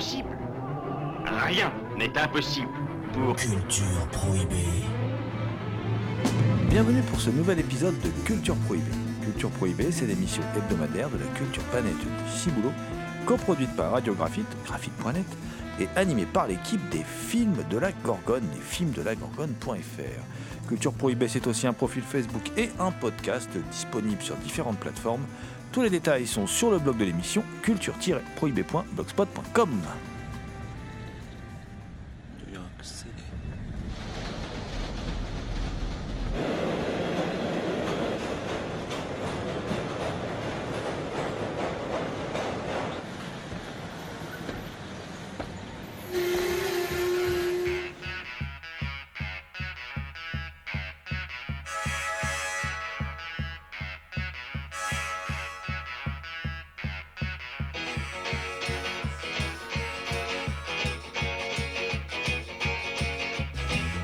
Impossible Rien n'est impossible pour... Culture prohibée. Bienvenue pour ce nouvel épisode de Culture Prohibée. Culture Prohibée, c'est l'émission hebdomadaire de la culture planète du Ciboulot, coproduite par Radio Graphite, graphite.net, et animée par l'équipe des films de la Gorgone, des films de la Gorgone.fr. Culture Prohibée, c'est aussi un profil Facebook et un podcast disponible sur différentes plateformes. Tous les détails sont sur le blog de l'émission culture-prohibée.blogspot.com.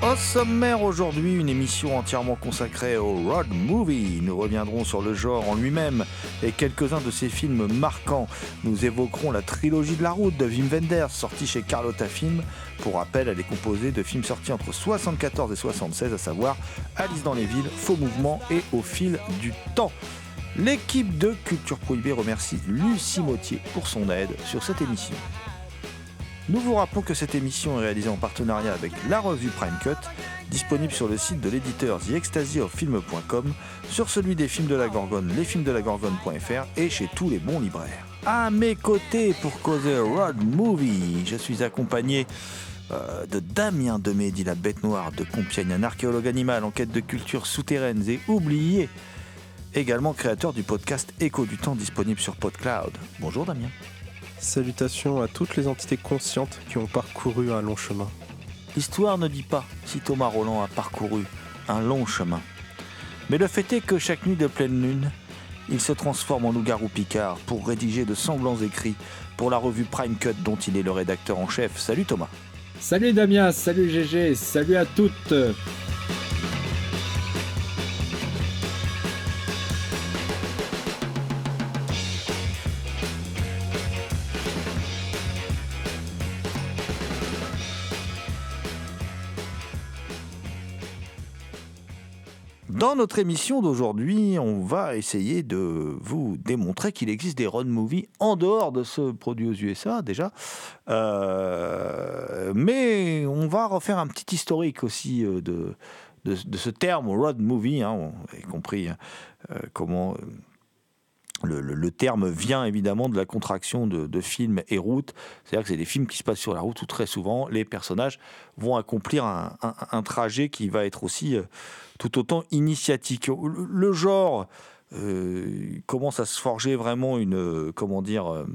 Au sommaire aujourd'hui, une émission entièrement consacrée au road movie. Nous reviendrons sur le genre en lui-même et quelques-uns de ses films marquants. Nous évoquerons la trilogie de la route de Wim Wenders, sortie chez Carlotta Film. Pour rappel, elle est composée de films sortis entre 74 et 76, à savoir Alice dans les villes, Faux mouvements et Au fil du temps. L'équipe de Culture Prohibée remercie Lucie Mautier pour son aide sur cette émission. Nous vous rappelons que cette émission est réalisée en partenariat avec la revue Prime Cut, disponible sur le site de l'éditeur TheExtasyOfFilm.com, sur celui des films de la Gorgone, lesfilmsdelagorgone.fr et chez tous les bons libraires. À mes côtés pour causer Road Movie, je suis accompagné euh, de Damien Demédy, la bête noire de Compiègne, un archéologue animal en quête de cultures souterraines et oubliées, également créateur du podcast Écho du temps disponible sur PodCloud. Bonjour Damien. Salutations à toutes les entités conscientes qui ont parcouru un long chemin. L'histoire ne dit pas si Thomas Roland a parcouru un long chemin. Mais le fait est que chaque nuit de pleine lune, il se transforme en loup-garou Picard pour rédiger de semblants écrits pour la revue Prime Cut dont il est le rédacteur en chef. Salut Thomas. Salut Damien, salut GG, salut à toutes. Dans notre émission d'aujourd'hui, on va essayer de vous démontrer qu'il existe des road movies en dehors de ceux produits aux USA déjà. Euh, mais on va refaire un petit historique aussi euh, de, de, ce terme road movie. Hein, a compris hein, euh, comment le, terme vient évidemment de la contraction de, de film et route. C'est-à-dire que c'est des films qui se passent sur la route où très souvent les personnages vont accomplir un, trajet qui va être aussi euh, tout autant initiatique. Le, genre euh, commence à se forger vraiment une, euh, comment dire,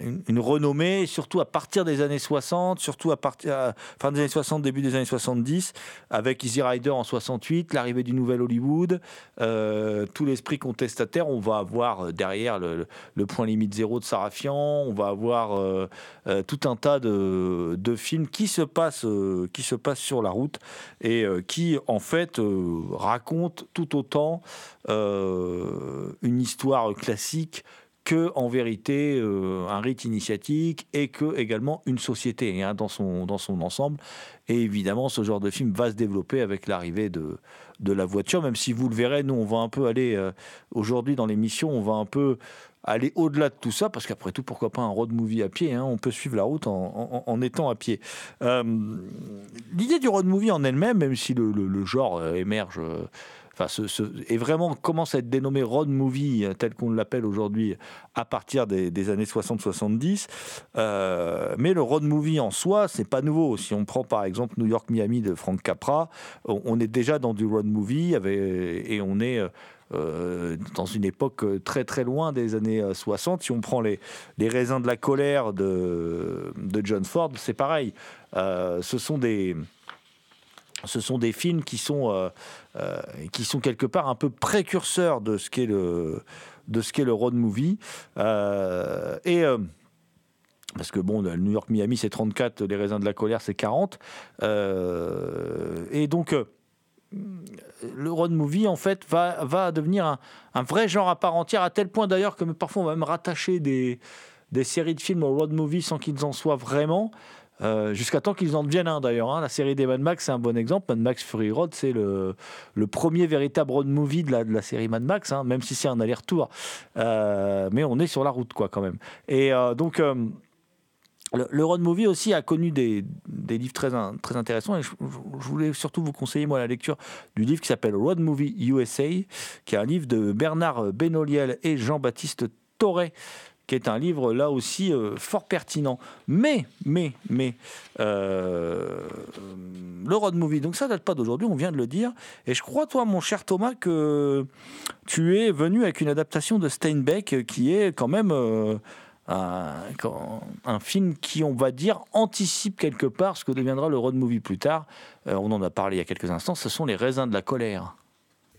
une, une renommée, surtout à partir des années 60, surtout à partir fin des années 60, début des années 70, avec Easy Rider en 68, l'arrivée du nouvel Hollywood, euh, tout l'esprit contestataire. On va avoir euh, derrière le, point limite zéro de Sarafian, on va avoir euh, euh, tout un tas de, films qui se passent, euh, sur la route et euh, qui en fait euh, racontent tout autant euh, une histoire classique que en vérité euh, un rite initiatique et que également une société hein, dans, son, dans son ensemble. Et évidemment, ce genre de film va se développer avec l'arrivée de, de la voiture, même si vous le verrez, nous on va un peu aller euh, aujourd'hui dans l'émission, on va un peu aller au-delà de tout ça, parce qu'après tout, pourquoi pas un road movie à pied hein, On peut suivre la route en, étant à pied. Euh, l'idée du road movie en elle-même, même si le, le, genre émerge. Euh, ce, et vraiment commence à être dénommé road movie tel qu'on l'appelle aujourd'hui à partir des, années 60-70. mais le road movie en soi, c'est pas nouveau. Si on prend par exemple New York Miami de Frank Capra, on, est déjà dans du road movie et on est euh, dans une époque euh, très très loin des années 60. Euh, si on prend les, les raisins de la colère de, de John Ford, c'est pareil. ce sont des ce sont des films qui sont, qui sont quelque part un peu précurseurs de ce qu'est le, de ce qu'est le road movie. et parce que bon, New York Miami c'est 34, les raisins de la colère c'est 40. et donc le road movie en fait va, va devenir un, vrai genre à part entière à tel point d'ailleurs que parfois on va même rattacher des, des séries de films au road movie sans qu'ils en soient vraiment euh, jusqu'à temps qu'ils en deviennent un d'ailleurs. Hein. La série des Mad Max, c'est un bon exemple. Mad Max Fury Road, c'est le, premier véritable road movie de la, série Mad Max, hein, même si c'est un aller-retour. Euh, mais on est sur la route, quoi, quand même. Et euh, donc, le, road movie aussi a connu des, livres très, intéressants et je, voulais surtout vous conseiller moi la lecture du livre qui s'appelle Road Movie USA, qui est un livre de Bernard Benoliel et Jean-Baptiste Torret qui est un livre là aussi euh, fort pertinent. Mais, mais, mais, euh, le road movie, donc ça date pas d'aujourd'hui, on vient de le dire. Et je crois, toi, mon cher Thomas, que tu es venu avec une adaptation de Steinbeck qui est quand même euh, un, film qui, on va dire, anticipe quelque part ce que deviendra le road movie plus tard. On en a parlé il y a quelques instants, ce sont les raisins de la colère.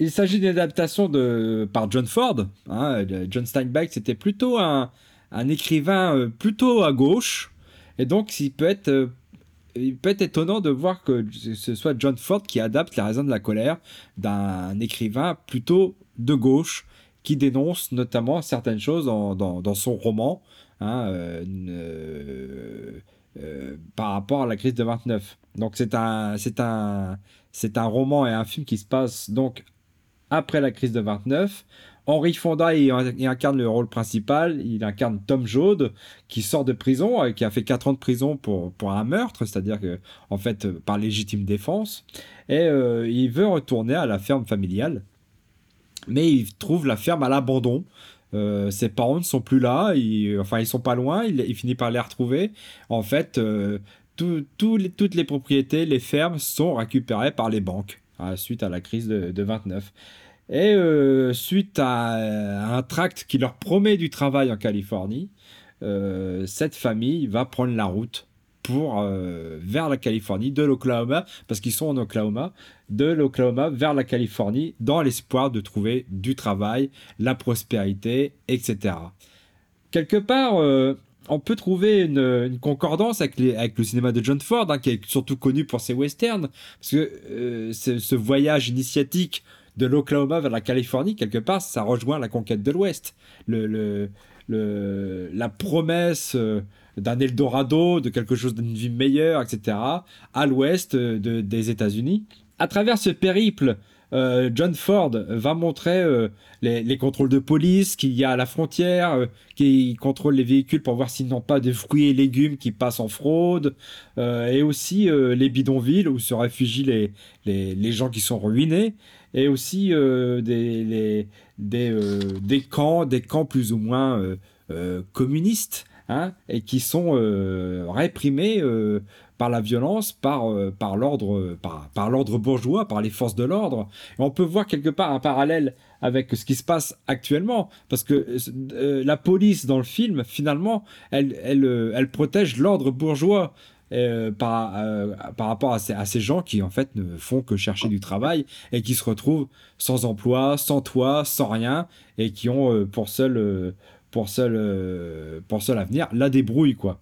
Il s'agit d'une adaptation de, par John Ford. Hein, John Steinbeck, c'était plutôt un, écrivain euh, plutôt à gauche. Et donc, il peut être euh, il peut être étonnant de voir que ce soit John Ford qui adapte Les raisins de la colère d'un écrivain plutôt de gauche qui dénonce notamment certaines choses dans, son roman hein, euh, par rapport à la crise de 29. Donc c'est un, un, c'est un roman et un film qui se passe donc après la crise de 29. Henri Fonda il, incarne le rôle principal, il incarne Tom Joad qui sort de prison, qui a fait 4 ans de prison pour, pour un meurtre, c'est-à-dire que en fait par légitime défense, et il veut retourner à la ferme familiale mais il trouve la ferme à l'abandon. Euh, ses parents ne sont plus là, enfin ils sont pas loin, il, finit par les retrouver. En fait, euh, toutes les propriétés, les fermes sont récupérées par les banques suite à la crise de, 29. Et euh, suite à un tract qui leur promet du travail en Californie, cette famille va prendre la route pour euh, vers la Californie, de l'Oklahoma, parce qu'ils sont en Oklahoma, de l'Oklahoma vers la Californie, dans l'espoir de trouver du travail, la prospérité, etc. Quelque part, euh, on peut trouver une, concordance avec, le cinéma de John Ford, hein, qui est surtout connu pour ses westerns, parce que euh, ce voyage initiatique de l'Oklahoma vers la Californie, quelque part, ça rejoint la conquête de l'Ouest. La promesse d'un Eldorado, de quelque chose d'une vie meilleure, etc., à l'ouest de, des États-Unis. À travers ce périple, euh, John Ford va montrer euh, les, contrôles de police qu'il y a à la frontière, euh, qui contrôle les véhicules pour voir s'ils n'ont pas de fruits et légumes qui passent en fraude, et aussi les bidonvilles où se réfugient les, les, gens qui sont ruinés, et aussi des, des, des camps, des camps plus ou moins communistes Hein, et qui sont réprimés par la violence, par, euh, par l'ordre par, par l'ordre bourgeois, par les forces de l'ordre. On peut voir quelque part un parallèle avec ce qui se passe actuellement, parce que la police dans le film, finalement, elle, elle, elle protège l'ordre bourgeois. par, par rapport à ces, à ces, gens qui en fait ne font que chercher du travail et qui se retrouvent sans emploi, sans toit, sans rien et qui ont pour seul pour seul, euh, pour seul avenir, la débrouille, quoi.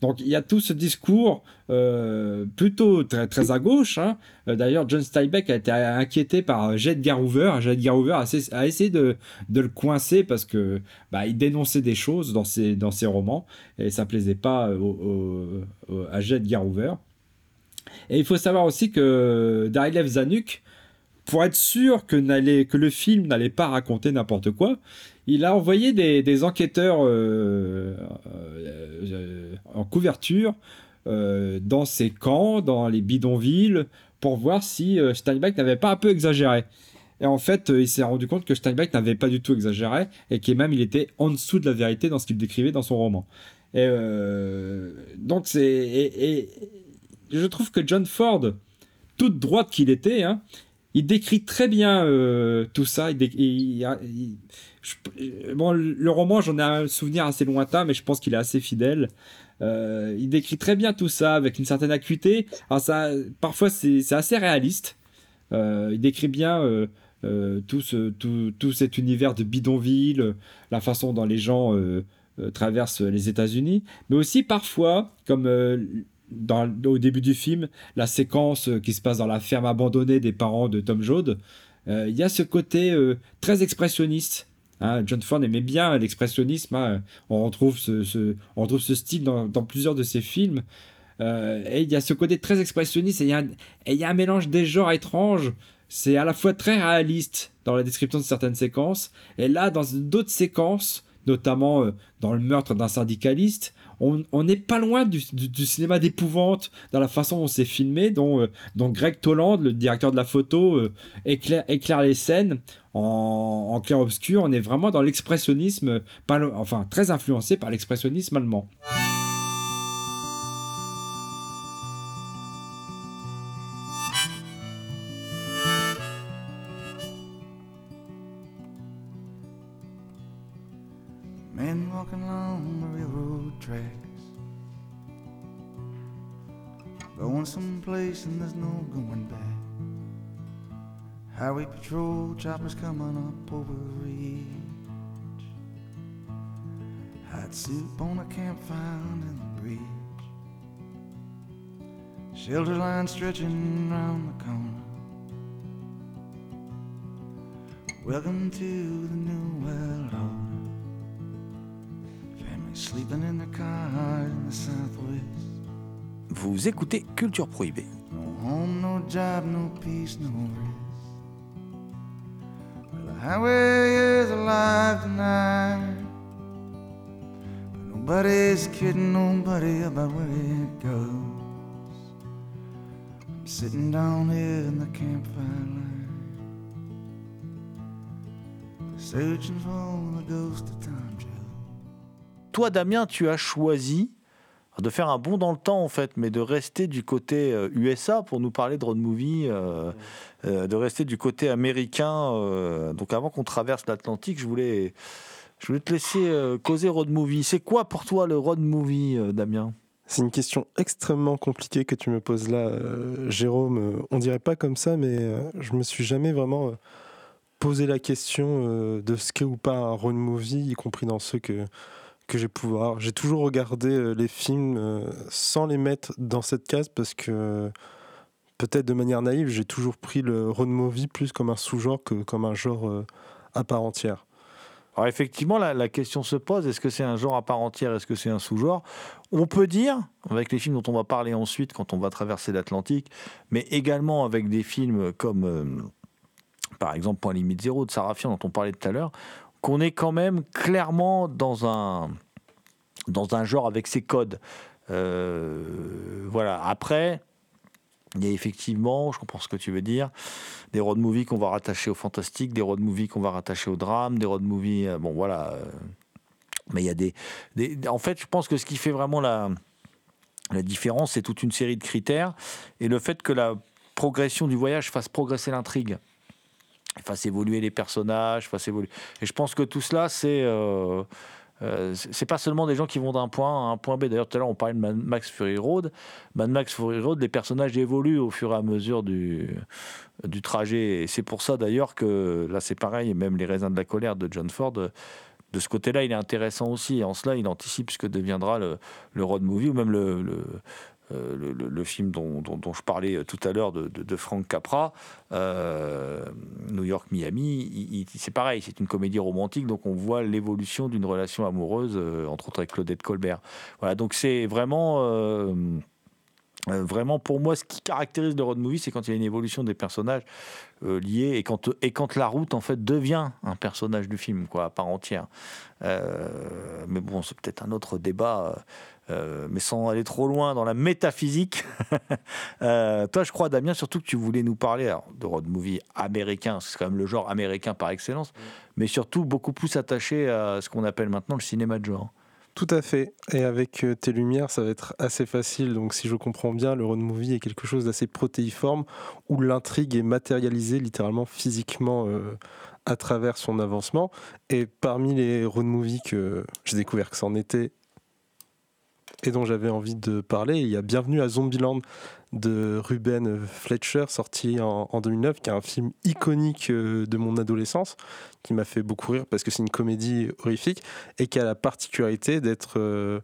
Donc il y a tout ce discours euh, plutôt très, à gauche. Hein. Euh, d'ailleurs, John Steinbeck a été inquiété par Jed Hoover. Jed Hoover a, essayé de, le coincer parce que bah, il dénonçait des choses dans ses, romans et ça plaisait pas à Jed Hoover. Et il faut savoir aussi que Daryl Zanuck pour être sûr que le film n'allait pas raconter n'importe quoi, il a envoyé des, enquêteurs euh, euh, euh, en couverture dans ces camps, dans les bidonvilles, pour voir si Steinbeck n'avait pas un peu exagéré. Et en fait, il s'est rendu compte que Steinbeck n'avait pas du tout exagéré et que même il était en dessous de la vérité dans ce qu'il décrivait dans son roman. Et donc c'est et, je trouve que John Ford, toute droite qu'il était, hein, il décrit très bien tout ça. Il, bon, le roman, j'en ai un souvenir assez lointain, mais je pense qu'il est assez fidèle. Euh, il décrit très bien tout ça avec une certaine acuité. Ça, parfois, c'est assez réaliste. Euh, il décrit bien euh, tout, cet univers de bidonville, la façon dont les gens traversent les États-Unis, mais aussi parfois, comme dans, au début du film, la séquence qui se passe dans la ferme abandonnée des parents de Tom Joad, il y a ce côté très expressionniste Hein, John Ford aimait bien l'expressionnisme. Hein. On, retrouve ce, style dans, plusieurs de ses films. Euh, et il y a ce côté très expressionniste et il y, a un mélange des genres étranges. C'est à la fois très réaliste dans la description de certaines séquences. Et là, dans d'autres séquences, notamment euh, dans le meurtre d'un syndicaliste, on n'est pas loin du, cinéma d'épouvante dans la façon dont c'est filmé, dont, euh, Greg Toland, le directeur de la photo, euh, éclaire, les scènes en, clair-obscur. On est vraiment dans l'expressionnisme, enfin très influencé par l'expressionnisme allemand. There's no going back. Highway patrol choppers coming up over the ridge. Hot soup on a campfire in the bridge. Shelter line stretching round the corner. Welcome to the new world order. Family sleeping in their car in the southwest. Vous écoutez Culture Prohibée. Home, no job, no peace, no rest. Well, the highway is alive tonight. But nobody's kidding nobody about where it goes. I'm sitting down here in the campfire line. Searching for the ghost of Tom Joe. Toi, Damien, tu as choisi de faire un bond dans le temps en fait, mais de rester du côté USA euh, pour nous parler de road movie, euh, euh, de rester du côté américain. donc avant qu'on traverse l'Atlantique, je voulais, je voulais te laisser causer road movie. C'est quoi pour toi le road movie, Damien? C'est une question extrêmement compliquée que tu me poses là, Jérôme. On dirait pas comme ça, mais je me suis jamais vraiment posé la question de ce qu'est ou pas un road movie, y compris dans ceux que que j'ai pouvoir. J'ai toujours regardé euh, les films euh, sans les mettre dans cette case parce que peut-être de manière naïve, j'ai toujours pris le road movie plus comme un sous-genre que comme un genre euh, à part entière. Alors effectivement, la, question se pose, est-ce que c'est un genre à part entière, est-ce que c'est un sous-genre? On peut dire, avec les films dont on va parler ensuite quand on va traverser l'Atlantique, mais également avec des films comme, par exemple, Point Limite Zéro de Sarafian dont on parlait tout à l'heure, qu'on est quand même clairement dans un, dans un genre avec ses codes. Euh, voilà. Après, il y a effectivement, je comprends ce que tu veux dire, des road movies qu'on va rattacher au fantastique, des road movies qu'on va rattacher au drame, des road movies, euh, bon voilà. Euh, mais il y a des, En fait, je pense que ce qui fait vraiment la, la différence, c'est toute une série de critères et le fait que la progression du voyage fasse progresser l'intrigue fasse évoluer les personnages, fasse évoluer. Et je pense que tout cela, c'est euh, euh, c'est pas seulement des gens qui vont d'un point à un point B. D'ailleurs, tout à l'heure, on parlait de Max Fury Road. Max Fury Road, les personnages évoluent au fur et à mesure du, du trajet. Et c'est pour ça, d'ailleurs, que là, c'est pareil, même Les raisins de la colère de John Ford. De ce côté-là, il est intéressant aussi. Et en cela, il anticipe ce que deviendra le, le road movie ou même le euh, le, film dont, je parlais euh, tout à l'heure de, de, Frank Capra, euh, New York Miami, c'est pareil, c'est une comédie romantique, donc on voit l'évolution d'une relation amoureuse, entre autres avec Claudette Colbert. Voilà, donc c'est vraiment vraiment, pour moi, ce qui caractérise le road movie, c'est quand il y a une évolution des personnages liés et quand, et quand la route, en fait, devient un personnage du film, quoi, à part entière. Mais bon, c'est peut-être un autre débat, euh, mais sans aller trop loin dans la métaphysique. Euh, toi, je crois, Damien, surtout que tu voulais nous parler alors, de road movie américain, c'est quand même le genre américain par excellence, mais surtout beaucoup plus attaché à ce qu'on appelle maintenant le cinéma de genre. Tout à fait. Et avec euh, tes lumières, ça va être assez facile. Donc, si je comprends bien, le road movie est quelque chose d'assez protéiforme où l'intrigue est matérialisée littéralement physiquement euh, à travers son avancement. Et parmi les road movies que j'ai découvert que c'en était et dont j'avais envie de parler, il y a Bienvenue à Zombieland de Ruben Fletcher, sorti en, en 2009, qui est un film iconique euh, de mon adolescence, qui m'a fait beaucoup rire parce que c'est une comédie horrifique et qui a la particularité d'être euh,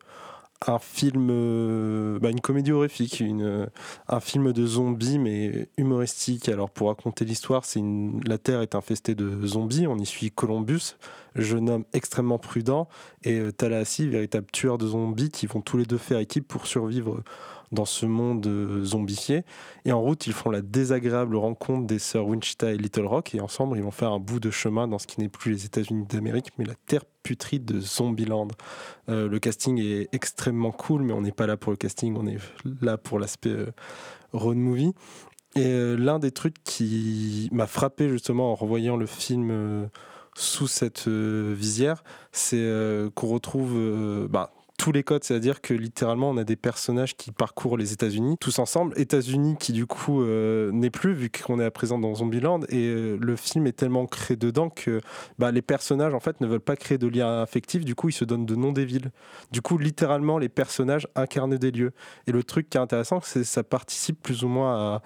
un film, euh, bah, une comédie horrifique, une, euh, un film de zombies mais humoristique. Alors pour raconter l'histoire, c'est la Terre est infestée de zombies. On y suit Columbus, jeune homme extrêmement prudent, et euh, Tallahassee, véritable tueur de zombies, qui vont tous les deux faire équipe pour survivre dans ce monde euh, zombifié. Et en route, ils font la désagréable rencontre des sœurs Winchita et Little Rock, et ensemble, ils vont faire un bout de chemin dans ce qui n'est plus les États-Unis d'Amérique, mais la terre putride de Zombieland. Euh, le casting est extrêmement cool, mais on n'est pas là pour le casting, on est là pour l'aspect euh, road movie. Et euh, l'un des trucs qui m'a frappé justement en revoyant le film sous cette visière, c'est qu'on retrouve bah, tous les codes, c'est-à-dire que littéralement on a des personnages qui parcourent les États-Unis tous ensemble. États-Unis qui du coup euh, n'est plus vu qu'on est à présent dans Zombieland et euh, le film est tellement créé dedans que bah, les personnages en fait ne veulent pas créer de lien affectif. Du coup ils se donnent de noms des villes. Du coup littéralement les personnages incarnent des lieux. Et le truc qui est intéressant, c'est que ça participe plus ou moins à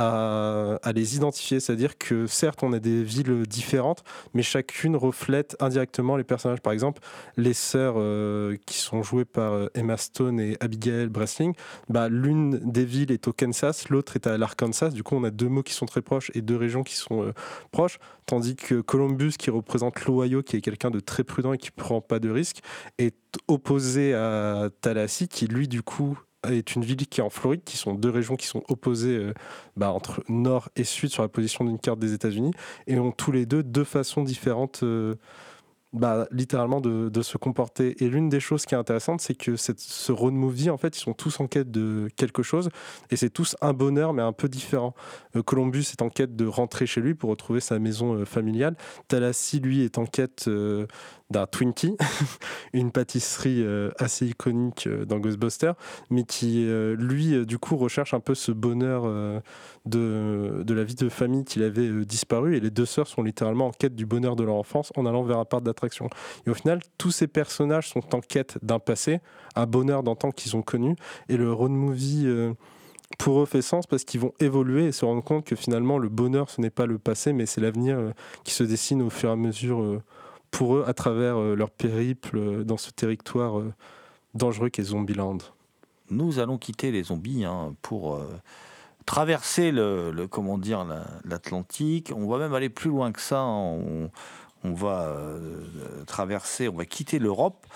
à, les identifier, c'est-à-dire que certes on a des villes différentes, mais chacune reflète indirectement les personnages. Par exemple, les sœurs euh, qui sont jouées par euh, Emma Stone et Abigail Breslin, bah, l'une des villes est au Kansas, l'autre est à l'Arkansas. Du coup, on a deux mots qui sont très proches et deux régions qui sont euh, proches, tandis que Columbus, qui représente l'Ohio, qui est quelqu'un de très prudent et qui prend pas de risques, est opposé à Tallahassee, qui lui, du coup, est une ville qui est en Floride, qui sont deux régions qui sont opposées euh, bah, entre nord et sud sur la position d'une carte des États-Unis et ont tous les deux deux façons différentes. euh, bah, littéralement de, se comporter. Et l'une des choses qui est intéressante, c'est que ce road movie, en fait, ils sont tous en quête de quelque chose, et c'est tous un bonheur, mais un peu différent. Euh, Columbus est en quête de rentrer chez lui pour retrouver sa maison familiale. Tallahassee, lui, est en quête d'un Twinkie, une pâtisserie euh, assez iconique euh, dans Ghostbusters, mais qui, euh, lui, du coup, recherche un peu ce bonheur de, de la vie de famille qu'il avait disparu. Et les deux sœurs sont littéralement en quête du bonheur de leur enfance en allant vers un parc d'attraction. Et au final, tous ces personnages sont en quête d'un passé, un bonheur d'antan qu'ils ont connu. Et le road movie. pour eux fait sens parce qu'ils vont évoluer et se rendre compte que finalement le bonheur ce n'est pas le passé mais c'est l'avenir qui se dessine au fur et à mesure pour eux à travers euh, leur périple euh, dans ce territoire euh, dangereux qu'est Zombieland. Nous allons quitter les zombies hein, pour traverser le, comment dire la- l'Atlantique. On va même aller plus loin que ça. hein. On va euh, traverser, on va quitter l'Europe.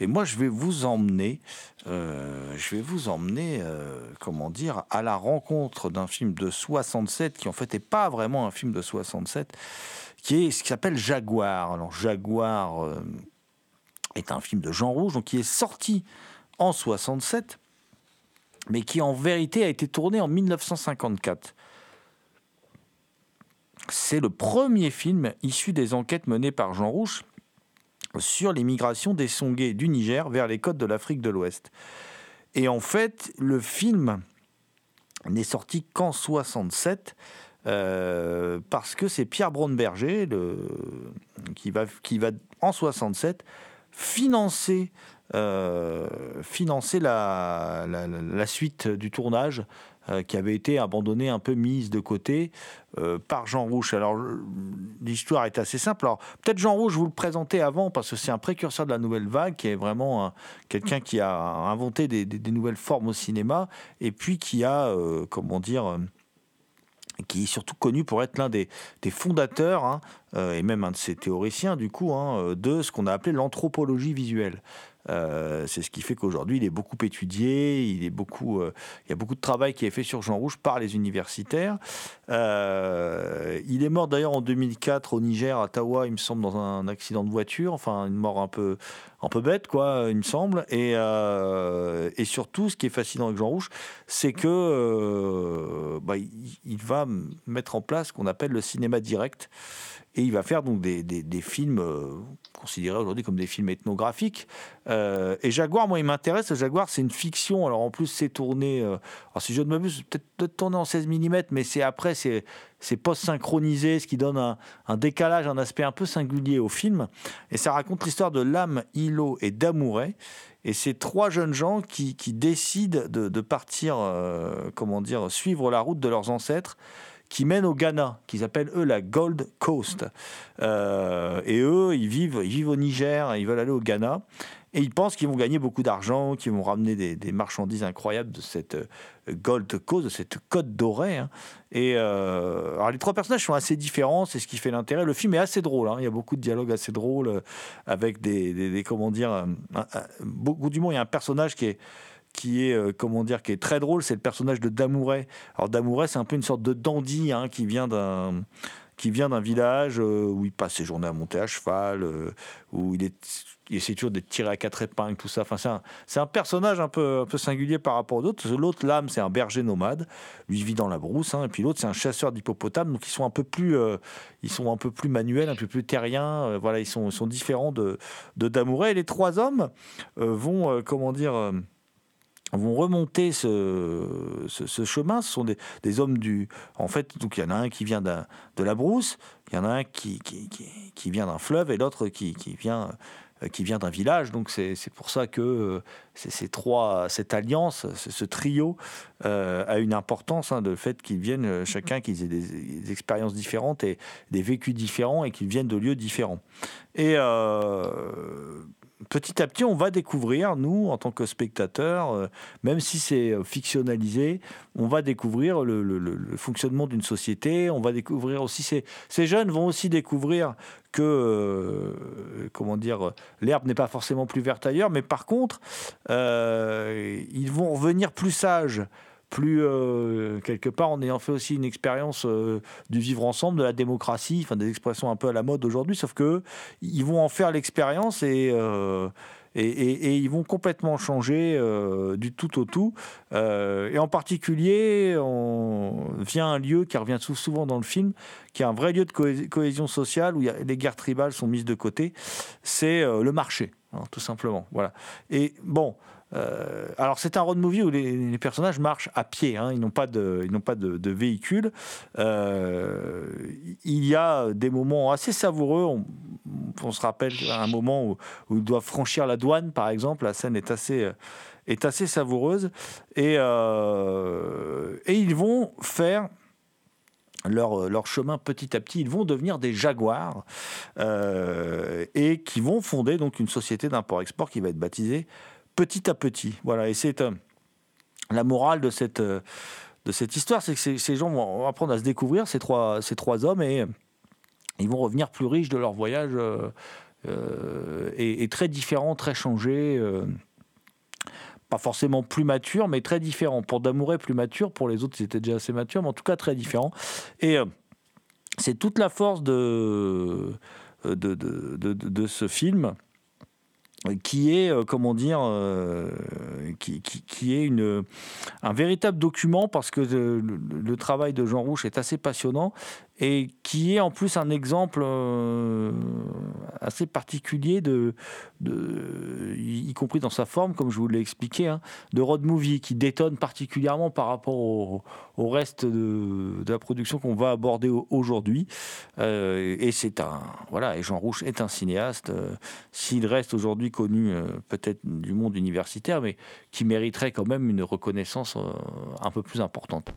Et moi, je vais vous emmener, euh, je vais vous emmener, euh, comment dire, à la rencontre d'un film de 67 qui en fait n'est pas vraiment un film de 67, qui est ce qui s'appelle Jaguar. Alors Jaguar est un film de Jean Rouge, donc qui est sorti en 67 mais qui en vérité a été tourné en 1954. C'est le premier film issu des enquêtes menées par Jean Rouge sur l'immigration des Songais du Niger vers les côtes de l'Afrique de l'Ouest. Et en fait, le film n'est sorti qu'en 67 euh, parce que c'est Pierre Braunberger qui, va, en 67 financer, euh, la suite du tournage euh, qui avait été abandonnée, un peu mise de côté euh, par Jean Rouge. Alors l'histoire est assez simple. Alors peut-être Jean Rouge, vous le présentez avant parce que c'est un précurseur de la nouvelle vague, qui est vraiment un- quelqu'un qui a inventé des, nouvelles formes au cinéma et puis qui a, euh, comment dire, qui est surtout connu pour être l'un des, fondateurs hein, et même un de ses théoriciens du coup, hein, de ce qu'on a appelé l'anthropologie visuelle. Euh, c'est ce qui fait qu'aujourd'hui, il est beaucoup étudié, il, est beaucoup, euh, il y a beaucoup de travail qui est fait sur Jean Rouge par les universitaires. Euh, il est mort d'ailleurs en 2004 au Niger, à Tawa, il me semble, dans un accident de voiture, enfin une mort un peu, un peu bête, quoi, il me semble. Et, surtout, ce qui est fascinant avec Jean Rouge, c'est que bah, il, va mettre en place ce qu'on appelle le cinéma direct. Et il va faire donc des, des, films euh, considérés aujourd'hui comme des films ethnographiques. Euh, et Jaguar, moi, il m'intéresse. Jaguar, c'est une fiction. Alors en plus, c'est tourné. Euh, alors si je ne m'abuse, peut-être peut tourné en 16 mm, mais c'est après, c'est post-synchronisé, ce qui donne un, un, décalage, un aspect un peu singulier au film. Et ça raconte l'histoire de Lame, Hilo et d'Amouret. Et c'est trois jeunes gens qui, qui décident de, de partir, comment dire, suivre la route de leurs ancêtres qui mène au Ghana, qu'ils appellent eux la Gold Coast. Euh, et eux, ils vivent, vivent au Niger, ils veulent aller au Ghana. Et ils pensent qu'ils vont gagner beaucoup d'argent, qu'ils vont ramener des, marchandises incroyables de cette euh, Gold Coast, de cette côte dorée. Hein. Et euh, alors les trois personnages sont assez différents, c'est ce qui fait l'intérêt. Le film est assez drôle, hein. il y a beaucoup de dialogues assez drôles avec des comment dire, beaucoup du monde. Il y a un personnage qui est qui est euh, comment dire qui est très drôle, c'est le personnage de Damouret. Alors Damouret, c'est un peu une sorte de dandy hein, qui vient d'un qui vient d'un village euh, où il passe ses journées à monter à cheval, euh, où il est il essaie toujours d'être tiré à quatre épingles, tout ça. Enfin, c'est un, c'est un personnage un peu, un peu singulier par rapport aux autres. L'autre, l'âme, c'est un berger nomade. Lui, vit dans la brousse. Hein. et puis l'autre, c'est un chasseur d'hippopotames. Donc, ils sont un peu plus, ils sont un peu plus manuels, un peu plus terriens. voilà, ils sont, sont différents de, de Damouret. Et les trois hommes vont, comment dire vont remonter ce, chemin. Ce sont des, hommes du. En fait, donc il y en a un qui vient de la brousse, il y en a un qui, qui, vient d'un fleuve et l'autre qui, qui, vient euh, qui vient d'un village. Donc c'est pour ça que euh, ces trois, cette alliance, ce, trio euh, a une importance, hein, de fait qu'ils viennent chacun, qu'ils aient des, des, expériences différentes et des vécus différents et qu'ils viennent de lieux différents. Et petit à petit, on va découvrir, nous, en tant que spectateurs, euh, même si c'est euh, fictionnalisé, on va découvrir le, fonctionnement d'une société. On va découvrir aussi, ces, jeunes vont aussi découvrir que, euh, comment dire, l'herbe n'est pas forcément plus verte ailleurs, mais par contre, ils vont revenir plus sages plus euh, quelque part en ayant fait aussi une expérience euh, du vivre ensemble, de la démocratie, enfin des expressions un peu à la mode aujourd'hui, sauf que ils vont en faire l'expérience et, euh, ils vont complètement changer du tout au tout. et en particulier, on vient un lieu qui revient souvent dans le film, qui est un vrai lieu de cohésion sociale où les guerres tribales sont mises de côté, c'est le marché, hein, tout simplement. Voilà. Et bon. Euh, alors c'est un road movie où les, personnages marchent à pied, hein. ils n'ont pas de, ils n'ont pas de, véhicule. Euh, il y a des moments assez savoureux. On, se rappelle un moment où, ils doivent franchir la douane, par exemple. La scène est assez, est assez savoureuse et, euh, et ils vont faire leur, leur, chemin petit à petit, ils vont devenir des jaguars et qui vont fonder donc une société d'import-export qui va être baptisée petit à petit. Voilà, et c'est euh, la morale de cette, euh, de cette histoire, c'est que ces, gens vont apprendre à se découvrir, ces trois, ces trois hommes, et ils vont revenir plus riches de leur voyage euh, et, très différents, très changés. pas forcément plus matures, mais très différents. Pour Damouret, plus mature, pour les autres, ils étaient déjà assez matures, mais en tout cas très différents. Et c'est toute la force de, de, de, de ce film qui est, euh, comment dire, euh, qui, est un véritable document parce que le, le, travail de Jean Rouche est assez passionnant et qui est en plus un exemple euh, assez particulier de, y compris dans sa forme, comme je vous l'ai expliqué, hein, de road movie qui détonne particulièrement par rapport au, reste de, de, la production qu'on va aborder aujourd'hui. Euh, et c'est un voilà, et Jean Rouche est un cinéaste. Euh, s'il reste aujourd'hui connu peut-être du monde universitaire, mais qui mériterait quand même une reconnaissance un peu plus importante.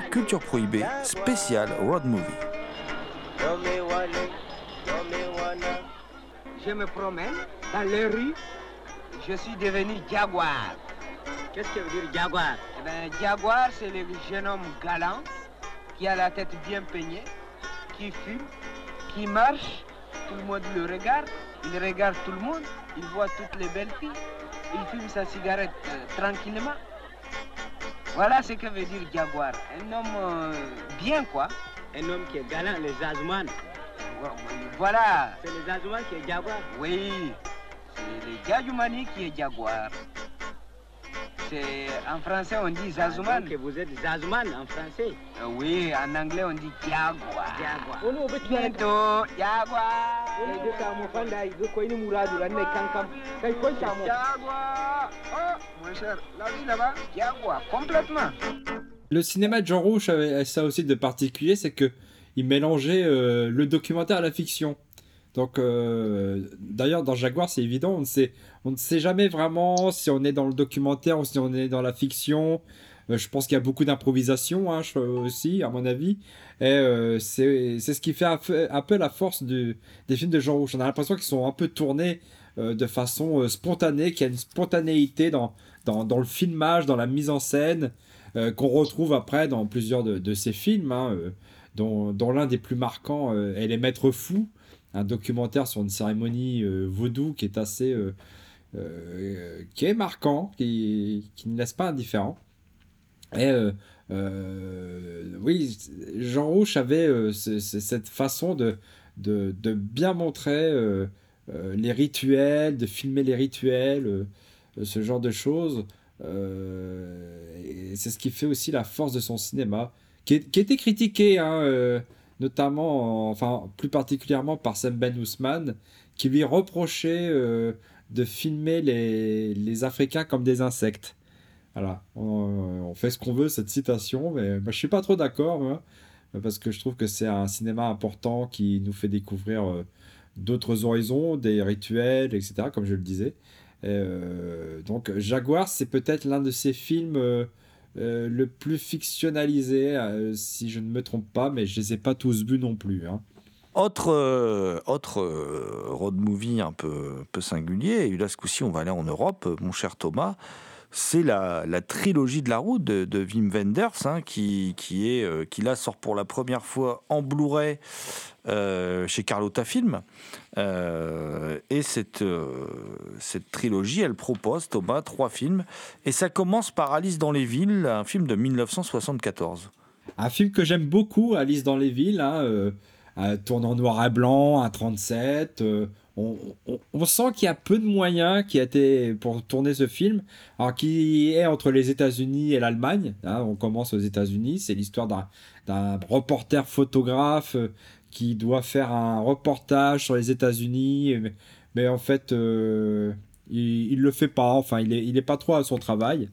Culture Prohibée, spécial Road Movie. Je me promène dans les rues. Je suis devenu jaguar. Qu'est-ce que veut dire jaguar? Eh ben, jaguar, c'est le jeune homme galant qui a la tête bien peignée, qui fume, qui marche. Tout le monde le regarde. Il regarde tout le monde. Il voit toutes les belles filles. Il fume sa cigarette euh, tranquillement. Voilà ce que veut dire jaguar. Un homme euh, bien, quoi. Un homme qui est galant, les Azouman. Voilà. C'est les Azouman qui est jaguar Oui. C'est les Djadoumani qui est jaguar. C'est en français on dit Zazouman. que vous êtes Zazouman en français Oui, en anglais on dit Jaguar. Jaguar. Bientôt, Jaguar. Le cinéma de Jean Rouge avait ça aussi de particulier, c'est que il mélangeait euh, le documentaire à la fiction. Donc, euh, d'ailleurs, dans Jaguar, c'est évident, on ne sait jamais vraiment si on est dans le documentaire ou si on est dans la fiction. Euh, je pense qu'il y a beaucoup d'improvisation hein, aussi, à mon avis. Et euh, c'est ce qui fait un peu, la force du- des films de Jean Rouge. On a l'impression qu'ils sont un peu tournés euh, de façon euh, spontanée, qu'il y a une spontanéité dans, dans, dans le filmage, dans la mise en scène, qu'on retrouve après dans plusieurs de, de ces films, hein, dont, dont l'un des plus marquants est Les Maîtres Fous, un documentaire sur une cérémonie vaudou qui est assez. qui est marquant, qui, qui ne laisse pas indifférent. Et euh, euh, oui, Jean Rouch avait euh, ce- ce- cette façon de, de, bien montrer les rituels, de filmer les rituels, ce genre de choses. Et c'est ce qui fait aussi la force de son cinéma, qui, était critiqué, hein, notamment, en- enfin plus particulièrement par Sam Ben qui lui reprochait de filmer les, les Africains comme des insectes. Voilà, on, on fait ce qu'on veut, cette citation, mais moi, je suis pas trop d'accord, moi, parce que je trouve que c'est un cinéma important qui nous fait découvrir euh, d'autres horizons, des rituels, etc., comme je le disais. Euh, donc, Jaguar, c'est peut-être l'un de ces films euh, euh, le plus fictionnalisé, euh, si je ne me trompe pas, mais je les ai pas tous vus non plus. hein. Autre, euh, autre euh, road movie un peu, peu singulier, et là ce coup-ci on va aller en Europe, mon cher Thomas, c'est la, la trilogie de la route de, Wim Wenders, hein, qui, qui, est, euh, qui là sort pour la première fois en Blu-ray euh, chez Carlotta Film. Euh, et cette, cette trilogie, elle propose, Thomas, trois films. Et ça commence par Alice dans les villes, un film de 1974. Un film que j'aime beaucoup, Alice dans les villes, hein, en noir et blanc, un 37. Euh, on, on- sent qu'il y a peu de moyens qui a été pour tourner ce film, alors qui est entre les États-Unis et l'Allemagne. hein, on commence aux États-Unis, c'est l'histoire d'un reporter photographe euh, qui doit faire un reportage sur les États-Unis, mais, mais en fait, euh, il, il le fait pas. Enfin, il est, il est pas trop à son travail.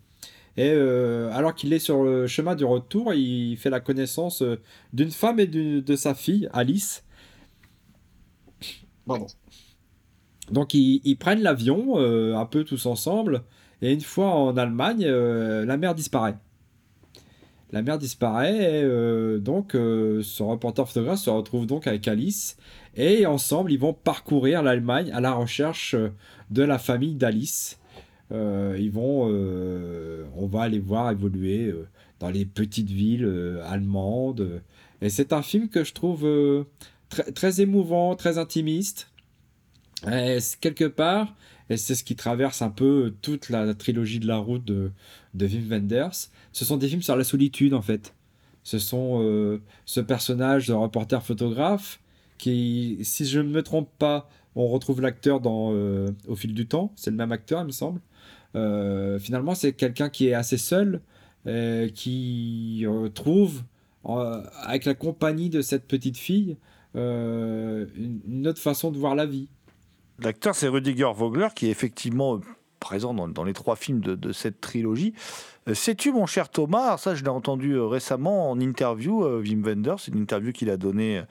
Et euh, alors qu'il est sur le chemin du retour, il fait la connaissance euh, d'une femme et de sa fille, Alice. Pardon. Donc ils, prennent l'avion, euh, un peu tous ensemble, et une fois en Allemagne, euh, la mère disparaît. La mère disparaît, et euh, donc ce reporter photographe se retrouve donc avec Alice, et ensemble ils vont parcourir l'Allemagne à la recherche de la famille d'Alice. Ils vont, on va les voir évoluer dans les petites villes allemandes. Et c'est un film que je trouve très émouvant, très intimiste. Et quelque part, et c'est ce qui traverse un peu toute la trilogie de la route de, de Wim Wenders, ce sont des films sur la solitude en fait. Ce sont euh, ce personnage de reporter photographe qui, si je ne me trompe pas, on retrouve l'acteur dans euh, Au fil du temps, c'est le même acteur, il me semble. Euh, finalement, c'est quelqu'un qui est assez seul, euh, qui trouve, avec la compagnie de cette petite fille, une autre façon de voir la vie. L'acteur, c'est Rudiger Vogler, qui est effectivement présent dans, les trois films de cette trilogie. Euh, sais-tu, mon cher Thomas, ça je l'ai entendu euh, récemment en interview, euh, Wim Wenders, c'est une interview qu'il a donnée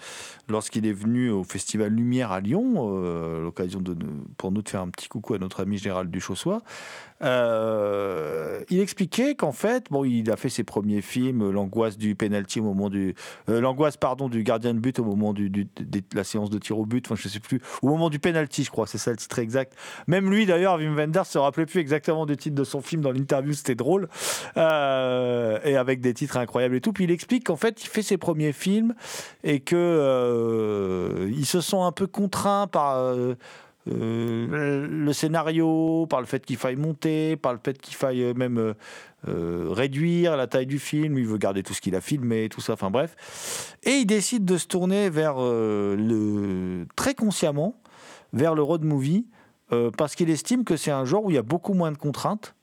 lorsqu'il est venu au Festival Lumière à Lyon, l'occasion de, pour nous de faire un petit coucou à notre ami Gérald Duchossois. Il expliquait qu'en fait, bon, il a fait ses premiers films, l'angoisse du penalty au moment du, l'angoisse pardon du gardien de but au moment du, de la séance de tir au but, enfin je sais plus, au moment du penalty, je crois, c'est ça le titre exact. Même lui d'ailleurs, Wim Wenders se rappelait plus exactement du titre de son film dans l'interview, c'était drôle. Euh, et avec des titres incroyables et tout. Puis il explique qu'en fait, il fait ses premiers films et que euh, se sent un peu contraint par euh, le scénario, par le fait qu'il faille monter, par le fait qu'il faille même réduire la taille du film. Il veut garder tout ce qu'il a filmé, tout ça. Enfin bref. Et il décide de se tourner vers le très consciemment vers le road movie parce qu'il estime que c'est un genre où il y a beaucoup moins de contraintes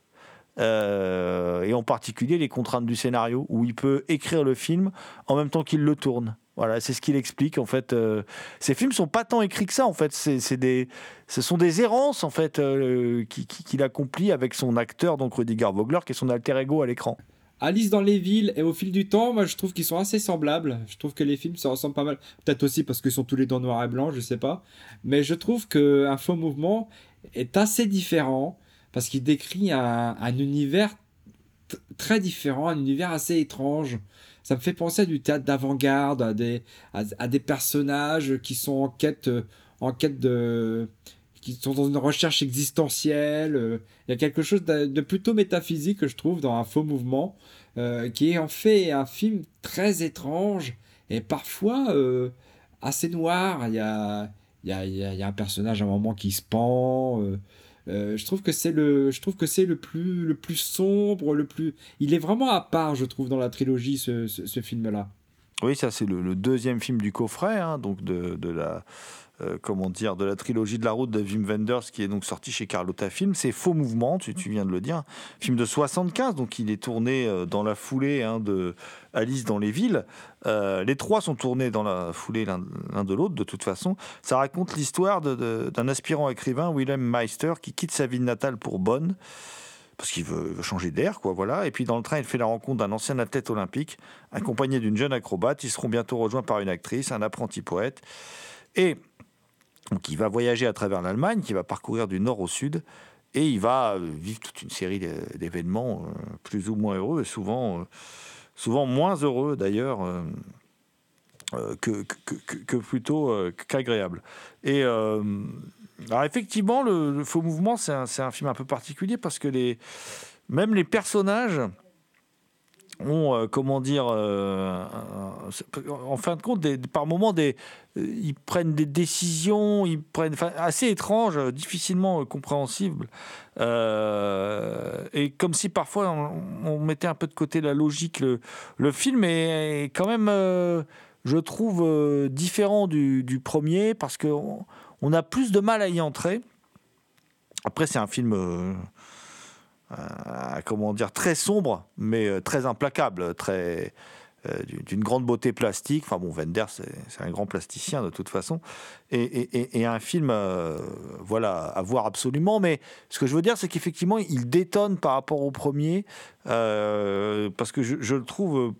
euh, et en particulier les contraintes du scénario, où il peut écrire le film en même temps qu'il le tourne. Voilà, c'est ce qu'il explique. En fait, euh, ces films sont pas tant écrits que ça. En fait, c'est des, ce sont des errances en fait euh, qu'il accomplit avec son acteur, donc Rudiger Vogler, qui est son alter ego à l'écran. Alice dans les villes et au fil du temps, moi je trouve qu'ils sont assez semblables. Je trouve que les films se ressemblent pas mal. Peut-être aussi parce qu'ils sont tous les deux noir et blanc, je sais pas. Mais je trouve que un faux mouvement est assez différent parce qu'il décrit un, univers très différent, un univers assez étrange. Ça me fait penser à du théâtre d'avant-garde, à des, à, des personnages qui sont en quête, en quête de, qui sont dans une recherche existentielle. Il y a quelque chose de, plutôt métaphysique que je trouve dans un faux mouvement, euh, qui est en fait un film très étrange et parfois euh, assez noir. Il y a, il y, a, il y a un personnage à un moment qui se pend. Euh, je trouve que c'est le, je trouve que c'est le plus, le plus sombre, le plus. Il est vraiment à part, je trouve, dans la trilogie ce, ce, film-là. Oui, ça c'est le, deuxième film du coffret, hein, donc de, de la euh, comment dire, de la trilogie de la route de Wim Wenders, qui est donc sorti chez Carlotta Film. C'est Faux Mouvement, tu, viens de le dire. Film de 75, donc il est tourné euh, dans la foulée hein, de Alice dans les villes. Euh, les trois sont tournés dans la foulée l'un de l'autre, de toute façon. Ça raconte l'histoire d'un aspirant écrivain, Willem Meister, qui quitte sa ville natale pour Bonn parce qu'il veut, changer d'air, quoi, voilà. Et puis dans le train, il fait la rencontre d'un ancien athlète olympique, accompagné d'une jeune acrobate. Ils seront bientôt rejoints par une actrice, un apprenti poète. Et donc il va voyager à travers l'Allemagne, qui va parcourir du nord au sud, et il va euh, vivre toute une série d'événements euh, plus ou moins heureux, et souvent, euh, souvent moins heureux d'ailleurs. Que, que, plutôt qu'agréable. Et alors effectivement, le, Faux Mouvement, c'est un, un, film un peu particulier parce que les, même les personnages ont, euh, comment dire, euh, en fin de compte, des, par moments, des, euh, ils prennent des décisions, ils prennent, assez étranges, difficilement compréhensibles, et comme si parfois on, mettait un peu de côté la logique. Le, film est, quand même, je trouve, différent du, premier parce qu'on on a plus de mal à y entrer. Après, c'est un film euh, comment dire, très sombre, mais euh, très implacable, très euh, d'une grande beauté plastique. Enfin bon, Wenders, c'est un grand plasticien de toute façon. Et, un film, voilà, à voir absolument. Mais ce que je veux dire, c'est qu'effectivement, il détonne par rapport au premier, parce que je, le trouve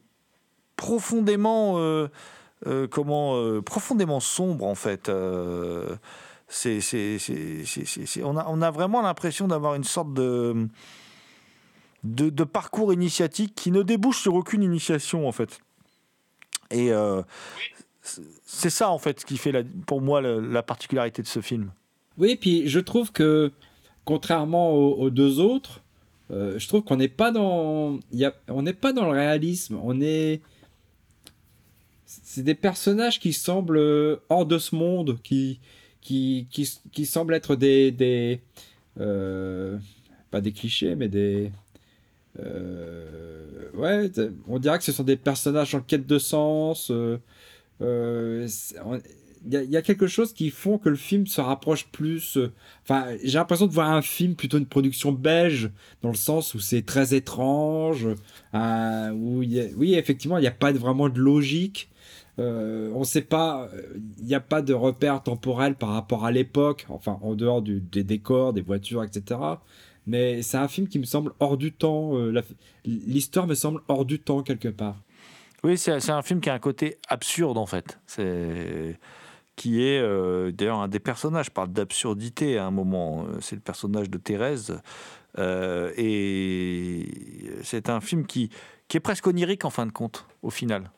profondément, comment, profondément sombre en fait. On, a, vraiment l'impression d'avoir une sorte de de, parcours initiatique qui ne débouche sur aucune initiation en fait. Et euh, c'est ça en fait qui fait pour moi la, particularité de ce film. Oui, puis je trouve que contrairement aux, deux autres, euh, je trouve qu'on n'est pas dans, y a, on n'est pas dans le réalisme. On est, c'est des personnages qui semblent hors de ce monde, qui, qui, qui, qui semblent être des, des euh, pas des clichés, mais des, euh, ouais, on dirait que ce sont des personnages en quête de sens. Euh, il y, a- quelque chose qui font que le film se rapproche plus. Enfin, j'ai l'impression de voir un film plutôt une production belge, dans le sens où c'est très étrange, euh, où oui, effectivement, il n'y a pas vraiment de logique. Euh, on sait pas, euh, il n'y a pas de repère temporel par rapport à l'époque, enfin en dehors des décors, des voitures, etc. Mais c'est un film qui me semble hors du temps. euh, L'histoire me semble hors du temps quelque part. Oui, c'est un film qui a un côté absurde en fait. C'est qui est euh, d'ailleurs un des personnages parle d'absurdité à un moment. Euh, C'est le personnage de Thérèse Euh, et c'est un film qui est presque onirique en fin de compte au final.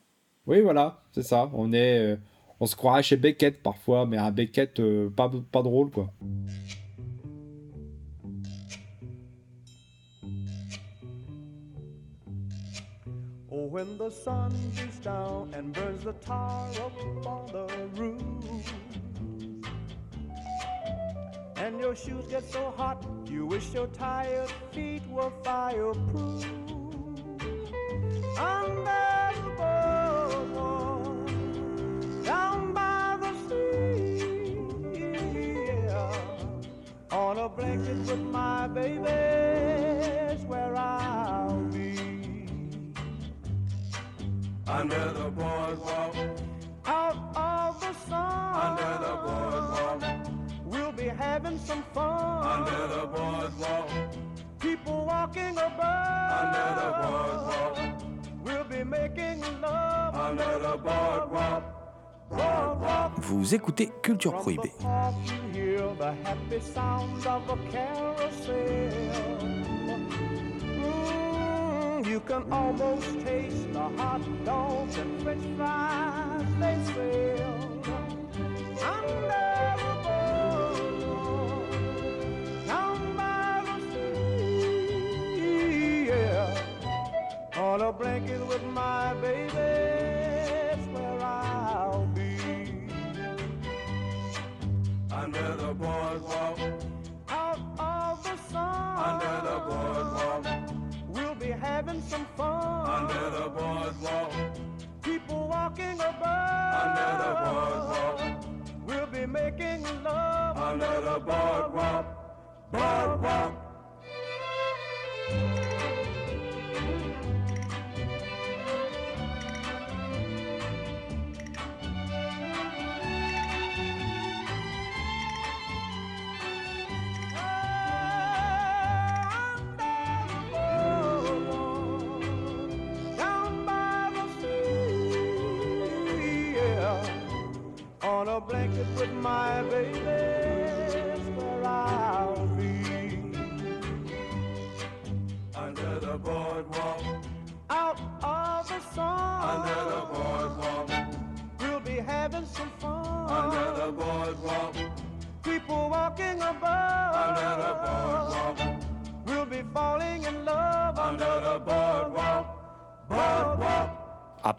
Oui, voilà, c'est ça. On est, euh, on se croirait chez Beckett parfois, mais un Beckett euh, pas, pas drôle quoi. Oh, when the sun beats down and burns the tar up on the roof, and your shoes get so hot, you wish your tired feet were fireproof. Under the down by the sea, yeah, on a blanket with my baby's where I'll be. Under the boardwalk, out of the sun. under the boardwalk, We'll be having some fun. under the boardwalk, People walking above. under the boardwalk, We'll be making love under the boardwalk. Vous écoutez Culture Prohibée. Boardwalk, People walking above. under the boardwalk, We'll be making love under the boardwalk, boardwalk. My baby, where I'll be. Under the boardwalk,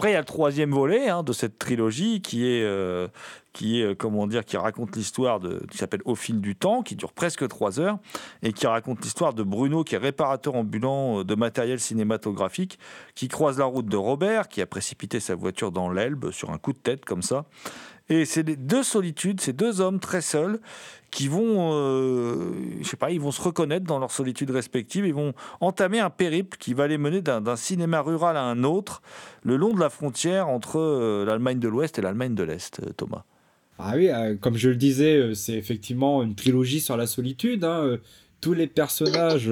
Après, il y a le troisième volet hein, de cette trilogie qui est, euh, qui est euh, comment dire, qui raconte l'histoire de, qui s'appelle Au fil du temps, qui dure presque trois heures et qui raconte l'histoire de Bruno, qui est réparateur ambulant euh, de matériel cinématographique, qui croise la route de Robert, qui a précipité sa voiture dans l'Elbe sur un coup de tête comme ça. Et c'est deux solitudes, ces deux hommes très seuls qui vont, euh, je sais pas, ils vont se reconnaître dans leur solitude respective, ils vont entamer un périple qui va les mener d'un cinéma rural à un autre, le long de la frontière entre euh, l'Allemagne de l'Ouest et l'Allemagne de l'Est, euh, Thomas. Ah oui, euh, comme je le disais, c'est effectivement une trilogie sur la solitude. hein, tous les personnages,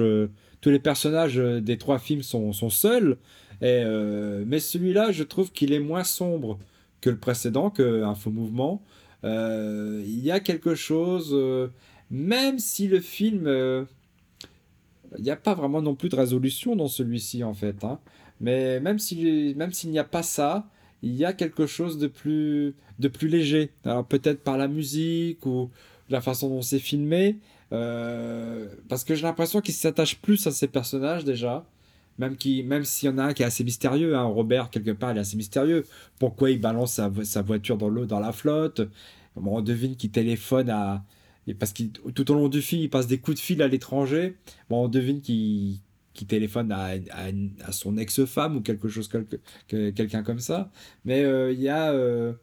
tous les personnages des trois films sont, seuls. Mais celui-là, je trouve qu'il est moins sombre que le précédent, que Info Mouvement. Euh, Il y a quelque chose, euh, même si le film, euh, il n'y a pas vraiment non plus de résolution dans celui-ci en fait. hein. Mais même même s'il n'y a pas ça, il y a quelque chose de plus, de plus léger. Alors peut-être par la musique ou la façon dont c'est filmé. parce que j'ai l'impression qu'il s'attache plus à ses personnages déjà. Même, qui, même s'il y en a un qui est assez mystérieux, hein, Robert, quelque part, il est assez mystérieux. Pourquoi il balance sa, vo- sa voiture dans l'eau, dans la flotte? Bon, On devine qu'il téléphone à. et Parce que tout au long du film, il passe des coups de fil à l'étranger. Bon, on devine qu'il qu'il téléphone à, à- son ex-femme ou quelque chose, quelqu'un comme ça. Mais euh, il y a. euh,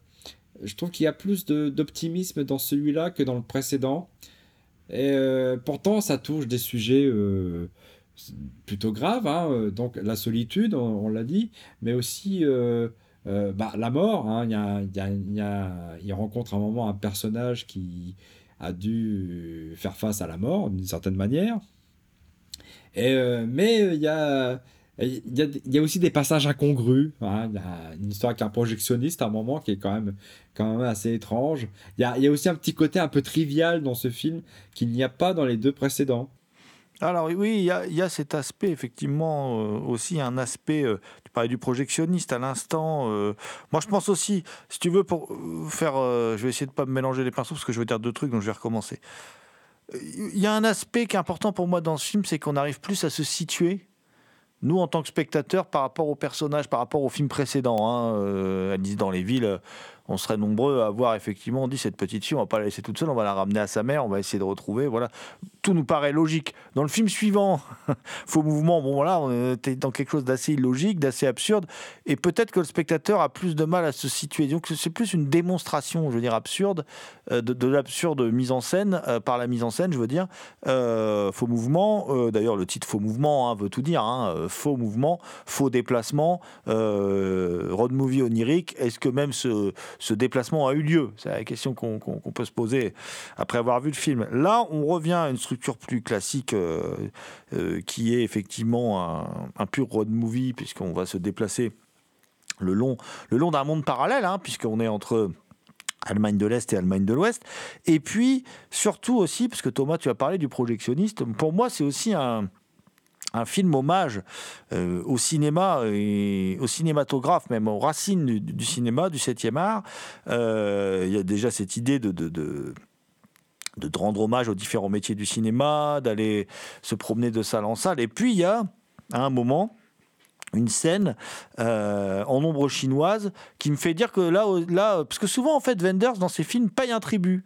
je trouve qu'il y a plus d'optimisme dans celui-là que dans le précédent. Et euh, pourtant, ça touche des sujets plutôt graves, hein, euh, donc la solitude, on, l'a dit, mais aussi euh, euh, bah, la mort. hein. Y a- y y a- il rencontre à un moment un personnage qui a dû faire face à la mort d'une certaine manière. Et, mais il y a, y, a, y a aussi des passages incongrus. hein. Y a une histoire avec un projectionniste à un moment qui est quand même, quand même assez étrange. Il y a, il y a aussi un petit côté un peu trivial dans ce film qu'il n'y a pas dans les deux précédents. Alors oui, il y a, cet aspect, effectivement, euh, aussi un aspect, euh, tu parlais du projectionniste à l'instant, euh, moi je pense aussi, si tu veux, pour faire, je vais essayer de pas me mélanger les pinceaux parce que je veux dire deux trucs, donc je vais recommencer. Il y a un aspect qui est important pour moi dans ce film, c'est qu'on arrive plus à se situer, nous en tant que spectateurs, par rapport aux personnages, par rapport au film précédent. Hein, Alice dans les villes, on serait nombreux à avoir effectivement dit cette petite fille, on va pas la laisser toute seule, on va la ramener à sa mère, on va essayer de retrouver, voilà tout nous paraît logique. Dans le film suivant, Faux Mouvement, bon voilà, on était dans quelque chose d'assez illogique, d'assez absurde, et peut-être que le spectateur a plus de mal à se situer. Donc c'est plus une démonstration, je veux dire, absurde, euh, de, de l'absurde mise en scène, euh, par la mise en scène, je veux dire. Euh, faux Mouvement, d'ailleurs le titre Faux Mouvement hein, veut tout dire, hein, faux mouvement, faux déplacement, road movie onirique, est-ce que même ce, ce déplacement a eu lieu C'est la question qu'on peut se poser après avoir vu le film. Là, on revient à une structure plus classique euh, euh, qui est effectivement un, un pur road movie, puisqu'on va se déplacer le long, le long d'un monde parallèle, hein, puisqu'on est entre Allemagne de l'Est et Allemagne de l'Ouest. Et puis, surtout aussi, parce que Thomas, tu as parlé du projectionniste, pour moi, c'est aussi un, un film hommage euh, au cinéma et au cinématographe, même aux racines du, cinéma, du 7e art. Euh, Il y a déjà cette idée de- de- de rendre hommage aux différents métiers du cinéma, d'aller se promener de salle en salle. Et puis il y a, à un moment, une scène euh, en ombre chinoise qui me fait dire que là, là, parce que souvent en fait, Wenders dans ses films paye un tribut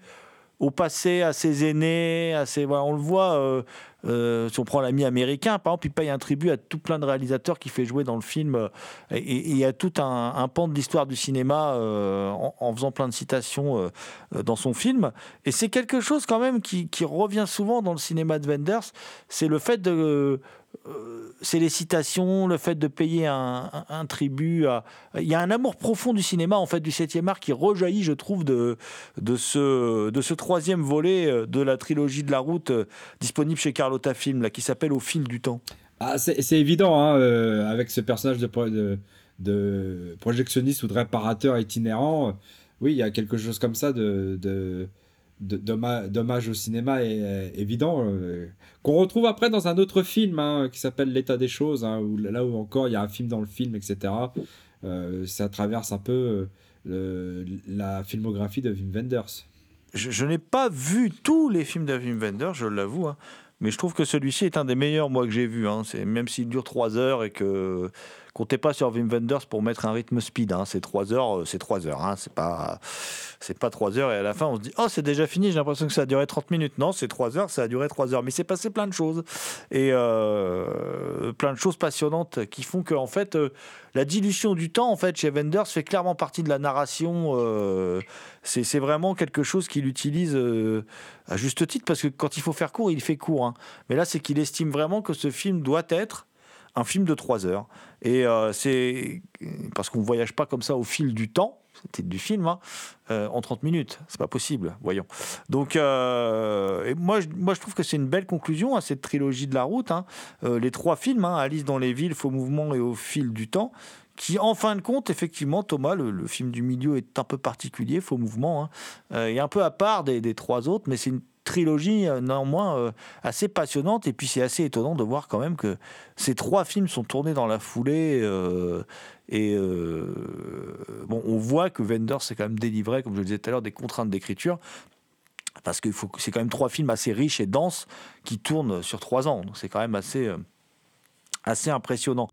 au passé, à ses aînés, à ses, voilà, on le voit. euh, euh, si on prend l'ami américain, par exemple, il paye un tribut à tout plein de réalisateurs qui fait jouer dans le film, euh, et, a tout un, pan de l'histoire du cinéma euh, en, faisant plein de citations dans son film. Et c'est quelque chose quand même qui, revient souvent dans le cinéma de Wenders, c'est le fait de... c'est les citations, le fait de payer un, tribut. à- Il y a un amour profond du cinéma, en fait, du 7e art qui rejaillit, je trouve, de, ce, troisième volet de la trilogie de la route disponible chez Carlotta Film, là, qui s'appelle Au fil du temps. Ah, c'est évident, hein, euh, avec ce personnage de, pro- de, de projectionniste ou de réparateur itinérant. euh, oui, il y a quelque chose comme ça de, de, au cinéma est, est évident, euh, qu'on retrouve après dans un autre film hein, qui s'appelle L'état des choses, hein, où là où encore il y a un film dans le film, etc. Euh, ça traverse un peu euh, le- la filmographie de Wim Wenders. Je, je n'ai pas vu tous les films de Wim Wenders, je l'avoue, hein, mais je trouve que celui-ci est un des meilleurs, moi, que j'ai vu. hein. Même s'il dure trois heures et que. Comptez pas sur Wim Wenders pour mettre un rythme speed. hein. C'est trois heures, euh, c'est trois heures. hein. C'est pas, c'est pas trois heures et à la fin on se dit oh c'est déjà fini. J'ai l'impression que ça a duré 30 minutes. Non, c'est trois heures, ça a duré trois heures. Mais c'est passé plein de choses et euh, plein de choses passionnantes qui font que en fait euh, la dilution du temps en fait chez Wenders fait clairement partie de la narration. c'est, vraiment quelque chose qu'il utilise à juste titre parce que quand il faut faire court, il fait court. hein. Mais là, c'est qu'il estime vraiment que ce film doit être un film de trois heures. Et euh, c'est parce qu'on ne voyage pas comme ça au fil du temps, titre du film, hein, euh, en 30 minutes. C'est pas possible, voyons. Donc, euh, et moi, je, moi, je trouve que c'est une belle conclusion à cette trilogie de la route. hein. Les trois films, hein, Alice dans les villes, Faux mouvement et Au fil du temps, qui, en fin de compte, effectivement, Thomas, le, film du milieu est un peu particulier, Faux mouvement, et un peu à part des, des trois autres, mais c'est une trilogie euh, néanmoins euh, assez passionnante et puis c'est assez étonnant de voir quand même que ces trois films sont tournés dans la foulée euh, et bon on voit que Wenders s'est quand même délivré comme je le disais tout à l'heure des contraintes d'écriture parce que c'est quand même trois films assez riches et denses qui tournent sur trois ans donc c'est quand même assez assez impressionnant.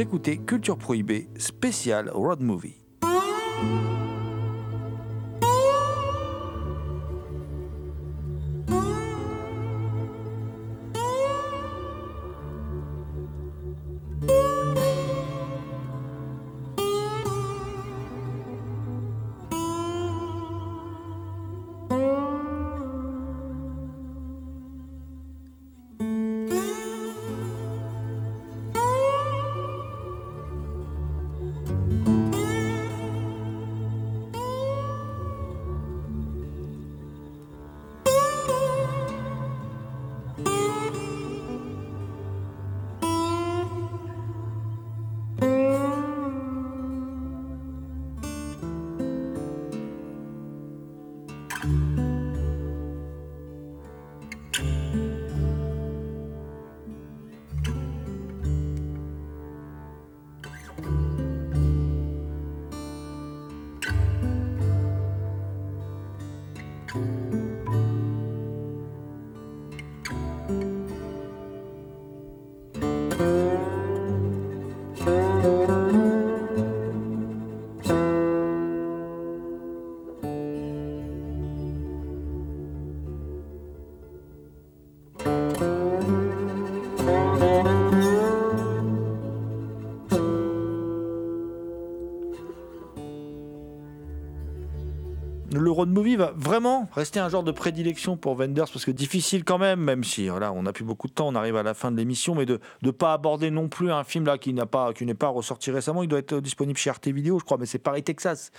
Écoutez Culture Prohibée spécial Road Movie. Road movie va vraiment rester un genre de prédilection pour Wenders parce que difficile quand même, même si voilà, on n'a plus beaucoup de temps, on arrive à la fin de l'émission, mais de ne pas aborder non plus un film là qui n'a pas qui n'est pas ressorti récemment. Il doit être disponible chez Arte Vidéo, je crois, mais c'est Paris Texas,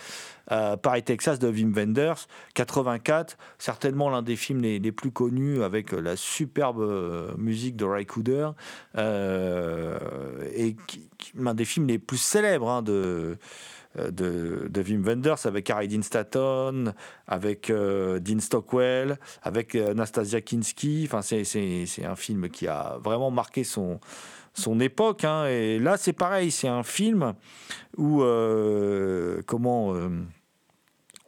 euh, Paris Texas de Wim Wenders, 84, certainement l'un des films les, plus connus avec la superbe euh, musique de Ray Cooder euh, et l'un des films les plus célèbres hein, de de, de, Wim Wenders avec Harry Dean Stanton, avec euh, Dean Stockwell, avec euh, Anastasia Kinski. Enfin, c'est un film qui a vraiment marqué son, son époque. Hein. Et là, c'est pareil, c'est un film où, euh, comment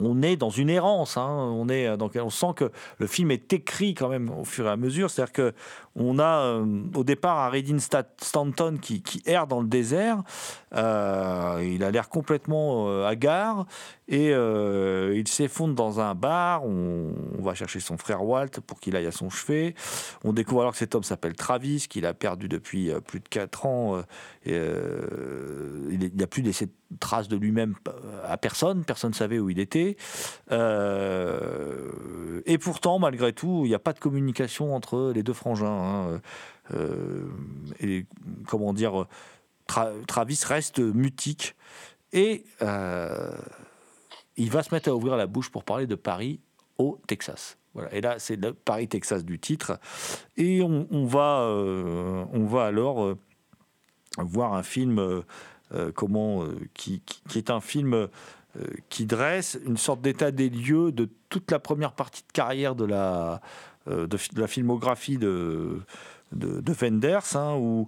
on est dans une errance. Hein. On, est, donc, on sent que le film est écrit quand même au fur et à mesure. C'est-à-dire que on a euh, au départ un Redin Stanton qui, qui, erre dans le désert. Euh, il a l'air complètement euh, hagard et il s'effondre dans un bar. On, va chercher son frère Walt pour qu'il aille à son chevet. On découvre alors que cet homme s'appelle Travis, qu'il a perdu depuis plus de 4 ans. Et, il n'y a plus laissé de traces de lui-même à personne. Personne ne savait où il était. et pourtant, malgré tout, il n'y a pas de communication entre les deux frangins. Hein, euh, et comment dire, Travis reste mutique et euh, il va se mettre à ouvrir la bouche pour parler de Paris au Texas. Voilà. Et là, c'est le Paris Texas du titre. Et euh, on va alors voir un film comment, qui, qui, est un film qui dresse une sorte d'état des lieux de toute la première partie de carrière de la, euh, de, la filmographie de, de, de Wenders, hein, où,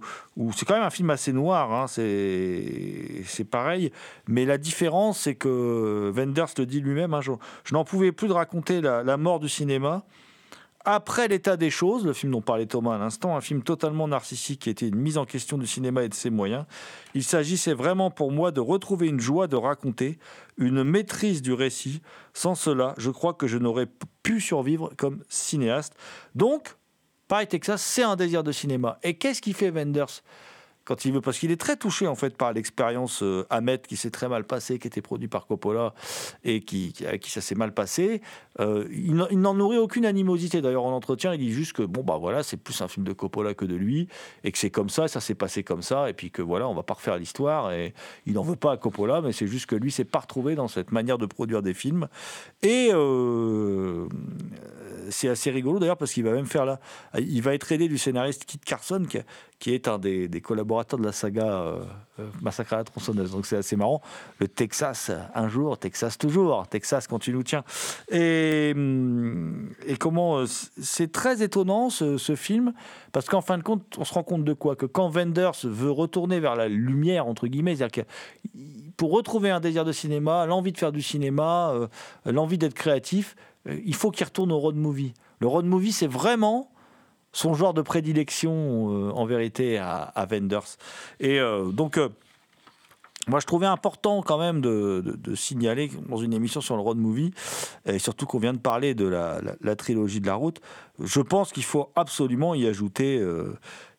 c'est quand même un film assez noir, hein, c'est pareil. Mais la différence, c'est que Wenders le dit lui-même, hein, je, n'en pouvais plus de raconter la, mort du cinéma. Après l'état des choses, le film dont parlait Thomas à l'instant, un film totalement narcissique qui était une mise en question du cinéma et de ses moyens, il s'agissait vraiment pour moi de retrouver une joie de raconter, une maîtrise du récit. Sans cela, je crois que je n'aurais pu survivre comme cinéaste. Donc, Paris, Texas, c'est un désir de cinéma. Et qu'est-ce qui fait Wenders? Quand il veut, parce qu'il est très touché en fait par l'expérience euh, Ahmet qui s'est très mal passé, qui était produit par Coppola et qui, qui, ça s'est mal passé. Euh, il n'en nourrit aucune animosité. D'ailleurs, en entretien, il dit juste que bon bah voilà, c'est plus un film de Coppola que de lui et que c'est comme ça, ça s'est passé comme ça et puis que voilà, on va pas refaire l'histoire et il n'en veut pas à Coppola, mais c'est juste que lui s'est pas retrouvé dans cette manière de produire des films et euh, c'est assez rigolo d'ailleurs parce qu'il va même faire là, il va être aidé du scénariste Kit Carson qui, qui est un des, collaborateurs de la saga euh, euh, Massacre à la tronçonneuse. Donc c'est assez marrant. Le Texas, un jour, Texas toujours, Texas quand tu nous tiens. Et, hum, comment. Euh, c'est très étonnant ce, ce film, parce qu'en fin de compte, on se rend compte de quoi? Que quand Wenders veut retourner vers la lumière, entre guillemets, c'est-à-dire que pour retrouver un désir de cinéma, l'envie de faire du cinéma, l'envie d'être créatif, il faut qu'il retourne au road movie. Le road movie, c'est vraiment son genre de prédilection euh, en vérité à, Wenders. Et euh, donc, euh, moi je trouvais important quand même de, signaler dans une émission sur le road movie, et surtout qu'on vient de parler de la, trilogie de la route, je pense qu'il faut absolument y ajouter,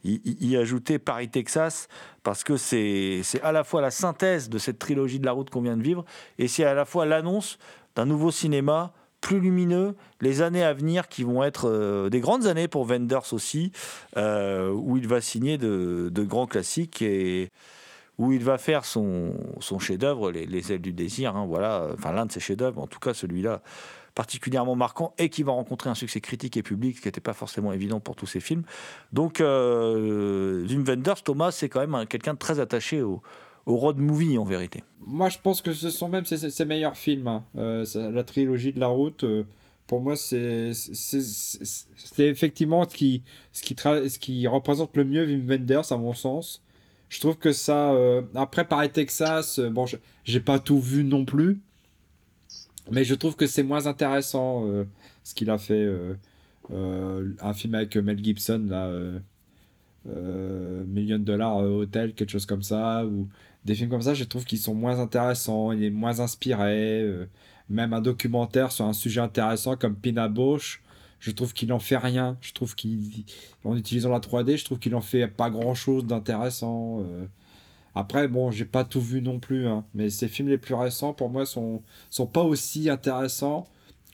y, y- ajouter Paris Texas, parce que c'est à la fois la synthèse de cette trilogie de la route qu'on vient de vivre, et c'est à la fois l'annonce d'un nouveau cinéma plus lumineux, les années à venir qui vont être euh, des grandes années pour Wenders aussi, euh, où il va signer de, grands classiques et où il va faire son, chef-d'œuvre, les, Les ailes du désir, hein, voilà, enfin l'un de ses chefs-d'œuvre, en tout cas celui-là particulièrement marquant et qui va rencontrer un succès critique et public, ce qui n'était pas forcément évident pour tous ces films. Donc, euh, Wenders, Thomas, c'est quand même un- quelqu'un de très attaché au, au road movie en vérité. Moi, je pense que ce sont même ses, meilleurs films. hein. Euh, la trilogie de la route, euh, pour moi, c'est effectivement ce qui, ce, qui ce qui représente le mieux Wim Wenders, à mon sens. Je trouve que ça. euh, après, Paris Texas, euh, bon, j'ai pas tout vu non plus. Mais je trouve que c'est moins intéressant euh, ce qu'il a fait. euh, euh, un film avec Mel Gibson, là. Euh, euh, Million Dollar Hotel, quelque chose comme ça. Ou des films comme ça, je trouve qu'ils sont moins intéressants, il est moins inspiré. euh, même un documentaire sur un sujet intéressant comme Pina Bausch, je trouve qu'il en fait rien. Je trouve qu'en utilisant la 3D, je trouve qu'il en fait pas grand chose d'intéressant. euh. Après, bon, j'ai pas tout vu non plus, hein, mais ces films les plus récents, pour moi, sont, sont pas aussi intéressants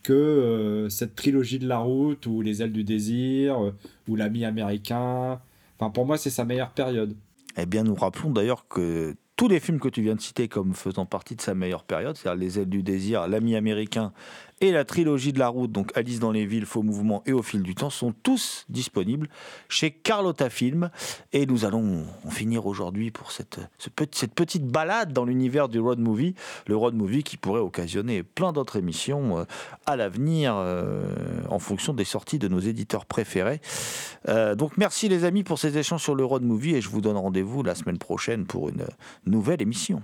que euh, cette trilogie de la route, ou Les ailes du désir, ou L'ami américain. Enfin, pour moi, c'est sa meilleure période. Eh bien, nous rappelons d'ailleurs que tous les films que tu viens de citer comme faisant partie de sa meilleure période, c'est-à-dire Les ailes du désir, L'ami américain et la trilogie de la route, donc Alice dans les villes, Faux mouvement et Au fil du temps, sont tous disponibles chez Carlotta Film. Et nous allons en finir aujourd'hui pour cette, cette petite balade dans l'univers du road movie. Le road movie qui pourrait occasionner plein d'autres émissions euh, à l'avenir euh, en fonction des sorties de nos éditeurs préférés. Euh, donc merci les amis pour ces échanges sur le road movie et je vous donne rendez-vous la semaine prochaine pour une nouvelle émission.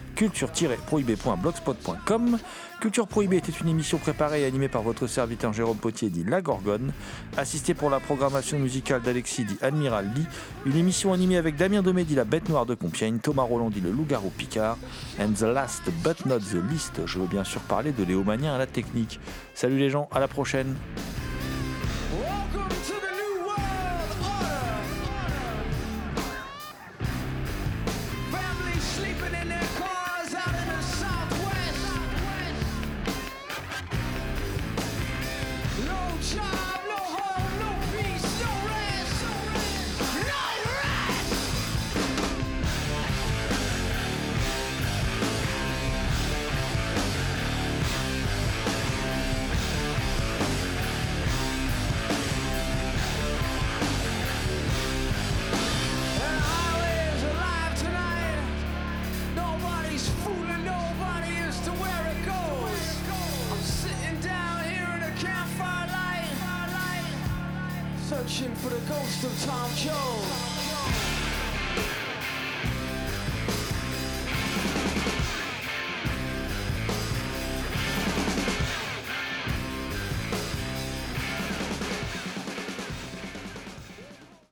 culture-prohibée.blogspot.com. Culture Prohibée était une émission préparée et animée par votre serviteur Jérôme Potier dit La Gorgone, assisté pour la programmation musicale d'Alexis dit Admiral Lee, une émission animée avec Damien Domé dit La Bête Noire de Compiègne, Thomas Roland dit Le Loup-Garou Picard, and the last but not the least, je veux bien sûr parler de Léo à la technique. Salut les gens, à la prochaine.